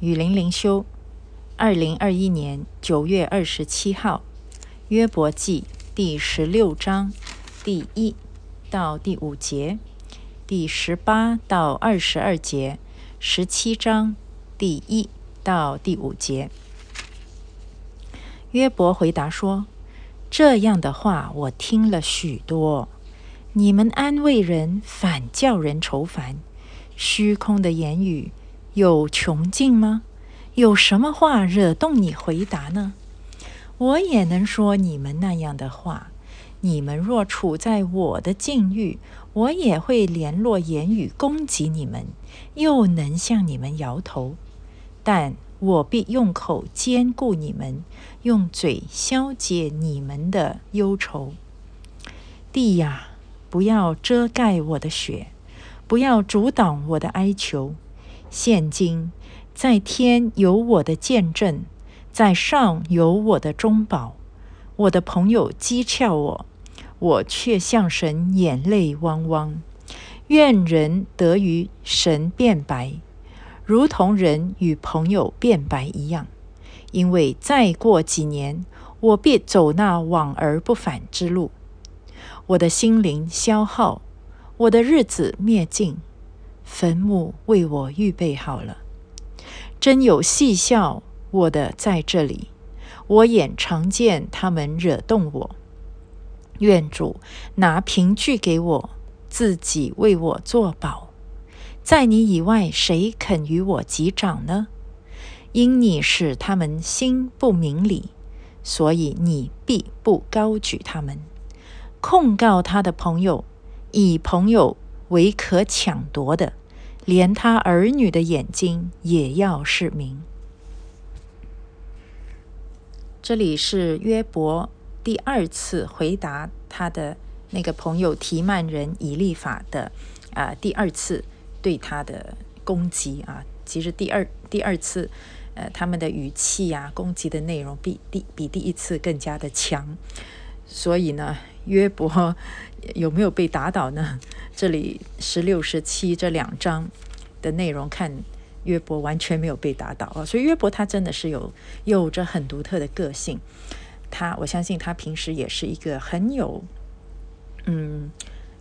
雨林灵修，二零二一年九月二十七号，约伯记第十六章第一到第五节，第十八到二十二节，十七章第一到第五节。约伯回答说：“这样的话我听了许多，你们安慰人，反叫人愁烦，虚空的言语。”有穷尽吗？有什么话惹动你回答呢？我也能说你们那样的话。你们若处在我的境遇，我也会联络言语攻击你们，又能向你们摇头。但我必用口兼顾你们，用嘴消解你们的忧愁。地呀，不要遮盖我的血，不要阻挡我的哀求。现今在天有我的见证，在上有我的中保。我的朋友讥诮我，我却向神眼泪汪汪。愿人得与神变白，如同人与朋友变白一样。因为再过几年，我必走那往而不返之路。我的心灵消耗，我的日子灭尽。坟墓为我预备好了，真有戏笑我的在这里，我眼常见他们惹动我。愿主拿凭据给我，自己为我作保。在你以外，谁肯与我击掌呢？因你使他们心不明理，所以你必不高举他们。控告他的朋友，以朋友为可抢夺的。连他儿女的眼睛也要视明。这里是约伯第二次回答他的那个朋友提曼人以利法的啊第二次对他的攻击啊。其实第二第二次呃他们的语气啊攻击的内容比第比第一次更加的强。所以呢，约伯有没有被打倒呢？这里十六、十七这两章的内容，看约伯完全没有被打倒啊！所以约伯他真的是有有着很独特的个性。他我相信他平时也是一个很有嗯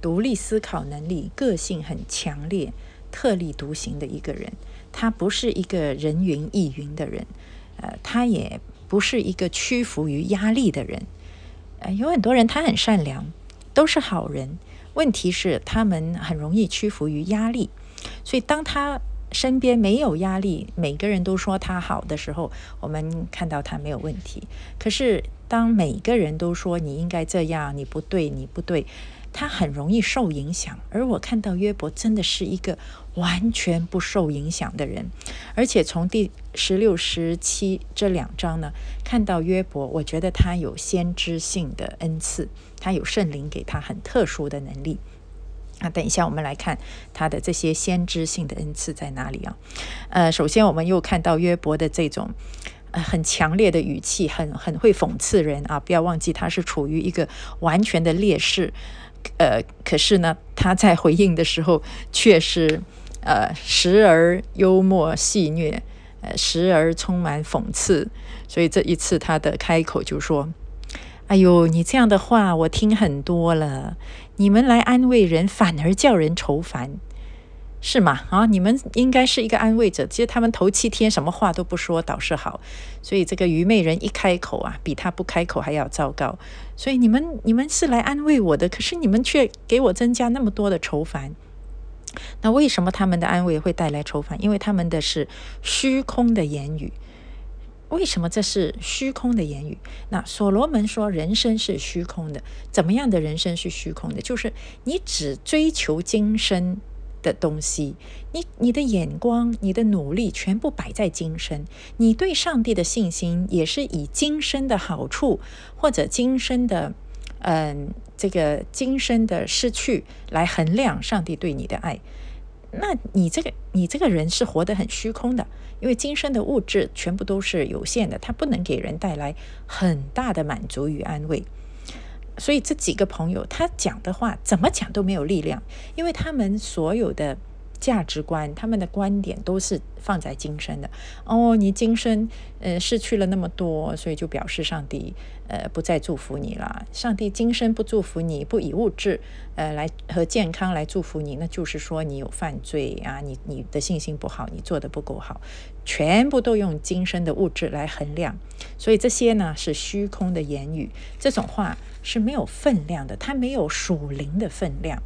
独立思考能力、个性很强烈、特立独行的一个人。他不是一个人云亦云的人，呃，他也不是一个屈服于压力的人。呃，有很多人他很善良，都是好人。问题是，他们很容易屈服于压力，所以当他身边没有压力，每个人都说他好的时候，我们看到他没有问题。可是，当每个人都说你应该这样，你不对，你不对。他很容易受影响，而我看到约伯真的是一个完全不受影响的人，而且从第十六、十七这两章呢，看到约伯，我觉得他有先知性的恩赐，他有圣灵给他很特殊的能力。那等一下我们来看他的这些先知性的恩赐在哪里啊？呃，首先我们又看到约伯的这种呃很强烈的语气，很很会讽刺人啊！不要忘记他是处于一个完全的劣势。呃，可是呢，他在回应的时候却是呃时而幽默戏谑，呃时而充满讽刺。所以这一次他的开口就说：“哎呦，你这样的话我听很多了，你们来安慰人，反而叫人愁烦。”是吗？啊，你们应该是一个安慰者。其实他们头七天什么话都不说，倒是好。所以这个愚昧人一开口啊，比他不开口还要糟糕。所以你们你们是来安慰我的，可是你们却给我增加那么多的愁烦。那为什么他们的安慰会带来愁烦？因为他们的是虚空的言语。为什么这是虚空的言语？那所罗门说人生是虚空的。怎么样的人生是虚空的？就是你只追求今生。的东西，你你的眼光、你的努力全部摆在今生，你对上帝的信心也是以今生的好处或者今生的嗯这个今生的失去来衡量上帝对你的爱。那你这个你这个人是活得很虚空的，因为今生的物质全部都是有限的，它不能给人带来很大的满足与安慰。所以这几个朋友，他讲的话怎么讲都没有力量，因为他们所有的价值观、他们的观点都是放在今生的。哦，你今生呃失去了那么多，所以就表示上帝呃不再祝福你了。上帝今生不祝福你，不以物质呃来和健康来祝福你，那就是说你有犯罪啊，你你的信心不好，你做的不够好，全部都用今生的物质来衡量。所以这些呢是虚空的言语，这种话是没有分量的，它没有属灵的分量。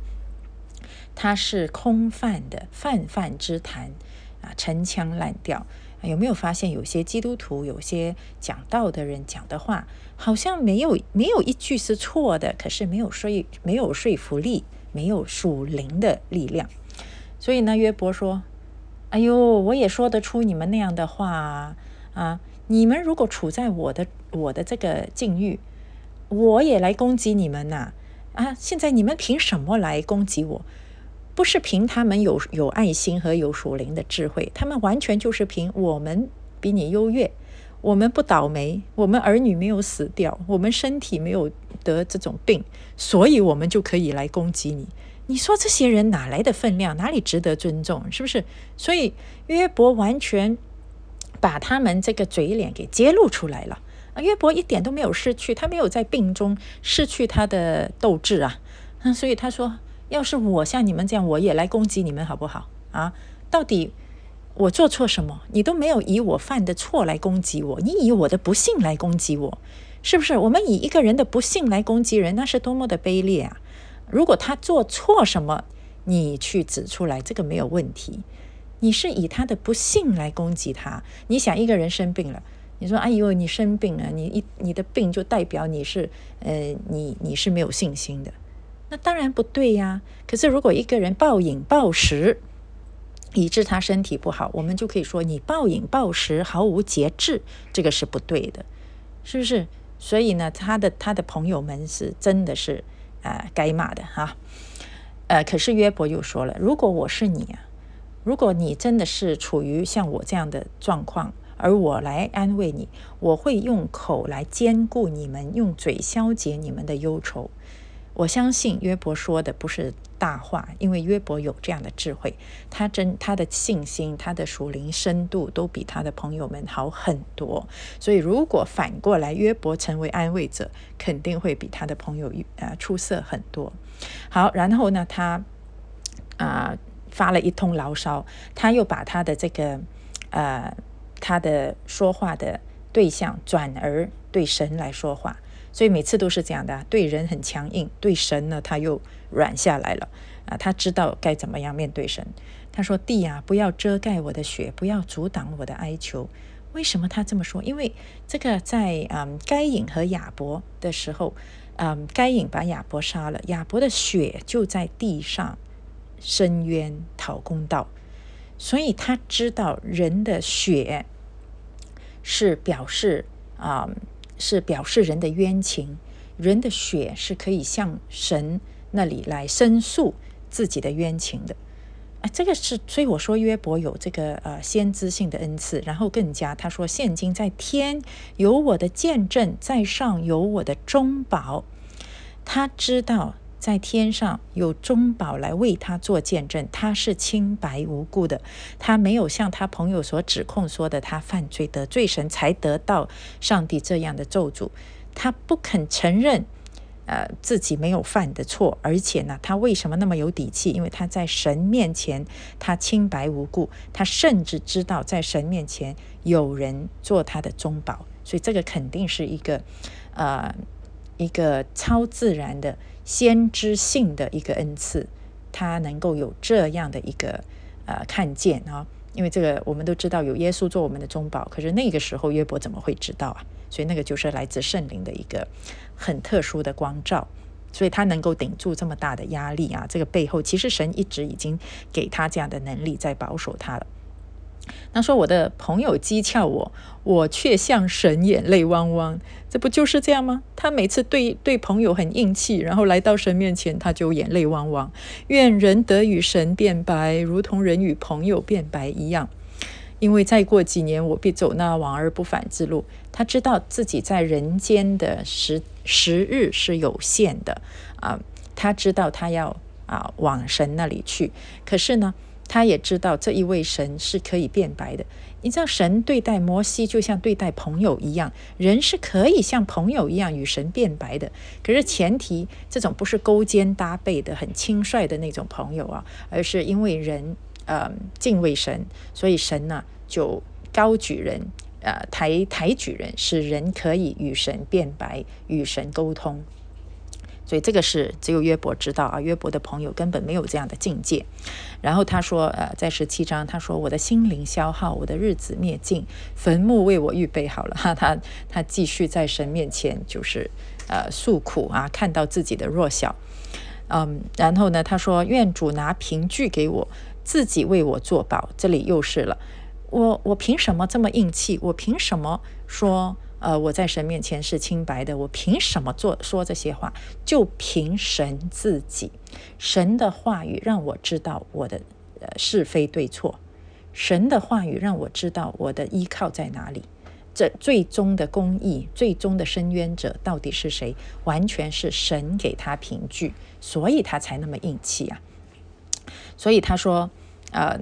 它是空泛的泛泛之谈啊，陈腔滥调。有没有发现有些基督徒、有些讲道的人讲的话，好像没有没有一句是错的，可是没有说没有说服力，没有属灵的力量。所以呢，约伯说：“哎呦，我也说得出你们那样的话啊！你们如果处在我的我的这个境遇，我也来攻击你们呐！啊，现在你们凭什么来攻击我？”不是凭他们有有爱心和有属灵的智慧，他们完全就是凭我们比你优越，我们不倒霉，我们儿女没有死掉，我们身体没有得这种病，所以我们就可以来攻击你。你说这些人哪来的分量？哪里值得尊重？是不是？所以约伯完全把他们这个嘴脸给揭露出来了啊！约伯一点都没有失去，他没有在病中失去他的斗志啊！那所以他说。要是我像你们这样，我也来攻击你们，好不好啊？到底我做错什么？你都没有以我犯的错来攻击我，你以我的不幸来攻击我，是不是？我们以一个人的不幸来攻击人，那是多么的卑劣啊！如果他做错什么，你去指出来，这个没有问题。你是以他的不幸来攻击他。你想一个人生病了，你说：“哎呦，你生病了，你一你的病就代表你是呃，你你是没有信心的。”那当然不对呀。可是如果一个人暴饮暴食，以致他身体不好，我们就可以说你暴饮暴食，毫无节制，这个是不对的，是不是？所以呢，他的他的朋友们是真的是啊该骂的哈。呃，可是约伯又说了，如果我是你啊，如果你真的是处于像我这样的状况，而我来安慰你，我会用口来兼顾你们，用嘴消解你们的忧愁。我相信约伯说的不是大话，因为约伯有这样的智慧，他真他的信心、他的属灵深度都比他的朋友们好很多。所以，如果反过来约伯成为安慰者，肯定会比他的朋友呃出色很多。好，然后呢，他啊发了一通牢骚，他又把他的这个呃他的说话的对象转而对神来说话。所以每次都是这样的，对人很强硬，对神呢他又软下来了啊！他知道该怎么样面对神。他说：“地啊，不要遮盖我的血，不要阻挡我的哀求。”为什么他这么说？因为这个在嗯该隐和亚伯的时候，嗯该隐把亚伯杀了，亚伯的血就在地上伸冤讨公道，所以他知道人的血是表示啊。是表示人的冤情，人的血是可以向神那里来申诉自己的冤情的。啊，这个是，所以我说约伯有这个呃先知性的恩赐，然后更加他说，现今在天有我的见证，在上有我的中保，他知道。在天上有中保来为他做见证，他是清白无辜的，他没有像他朋友所指控说的，他犯罪得罪神才得到上帝这样的咒诅。他不肯承认，呃，自己没有犯的错，而且呢，他为什么那么有底气？因为他在神面前他清白无辜，他甚至知道在神面前有人做他的中保，所以这个肯定是一个，呃，一个超自然的。先知性的一个恩赐，他能够有这样的一个呃看见啊，因为这个我们都知道有耶稣做我们的中保，可是那个时候约伯怎么会知道啊？所以那个就是来自圣灵的一个很特殊的光照，所以他能够顶住这么大的压力啊。这个背后其实神一直已经给他这样的能力在保守他了。他说：“我的朋友讥诮我，我却向神眼泪汪汪。这不就是这样吗？他每次对对朋友很硬气，然后来到神面前，他就眼泪汪汪。愿人得与神变白，如同人与朋友变白一样。因为再过几年，我必走那往而不返之路。他知道自己在人间的时时日是有限的啊，他知道他要啊往神那里去。可是呢？”他也知道这一位神是可以变白的。你知道，神对待摩西就像对待朋友一样，人是可以像朋友一样与神变白的。可是前提，这种不是勾肩搭背的、很轻率的那种朋友啊，而是因为人呃敬畏神，所以神呢就高举人，呃抬抬举人，使人可以与神变白，与神沟通。所以这个是只有约伯知道啊，约伯的朋友根本没有这样的境界。然后他说，呃，在十七章，他说我的心灵消耗，我的日子灭尽，坟墓为我预备好了。哈，他他继续在神面前就是呃诉苦啊，看到自己的弱小，嗯，然后呢，他说愿主拿凭据给我，自己为我作保。这里又是了，我我凭什么这么硬气？我凭什么说？呃，我在神面前是清白的，我凭什么做说这些话？就凭神自己，神的话语让我知道我的呃是非对错，神的话语让我知道我的依靠在哪里。这最终的公义，最终的伸冤者到底是谁？完全是神给他凭据，所以他才那么硬气啊。所以他说，呃，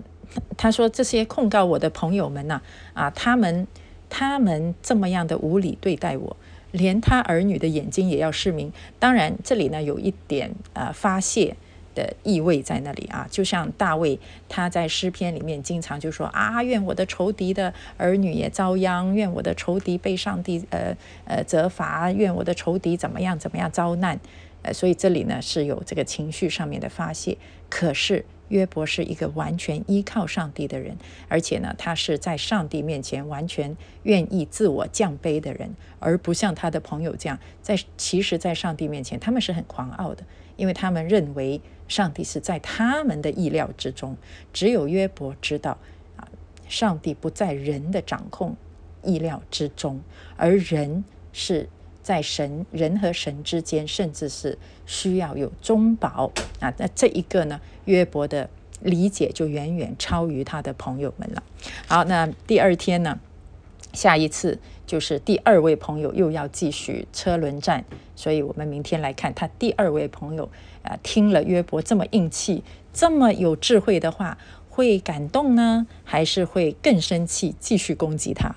他说这些控告我的朋友们呐，啊，他们。他们这么样的无理对待我，连他儿女的眼睛也要失明。当然，这里呢有一点呃发泄的意味在那里啊，就像大卫他在诗篇里面经常就说啊，愿我的仇敌的儿女也遭殃，愿我的仇敌被上帝呃呃责罚，愿我的仇敌怎么样怎么样遭难。呃，所以这里呢是有这个情绪上面的发泄，可是。约伯是一个完全依靠上帝的人，而且呢，他是在上帝面前完全愿意自我降卑的人，而不像他的朋友这样，在其实，在上帝面前，他们是很狂傲的，因为他们认为上帝是在他们的意料之中。只有约伯知道啊，上帝不在人的掌控意料之中，而人是。在神人和神之间，甚至是需要有中保啊。那这一个呢，约伯的理解就远远超于他的朋友们了。好，那第二天呢，下一次就是第二位朋友又要继续车轮战，所以我们明天来看他第二位朋友啊，听了约伯这么硬气、这么有智慧的话，会感动呢，还是会更生气，继续攻击他？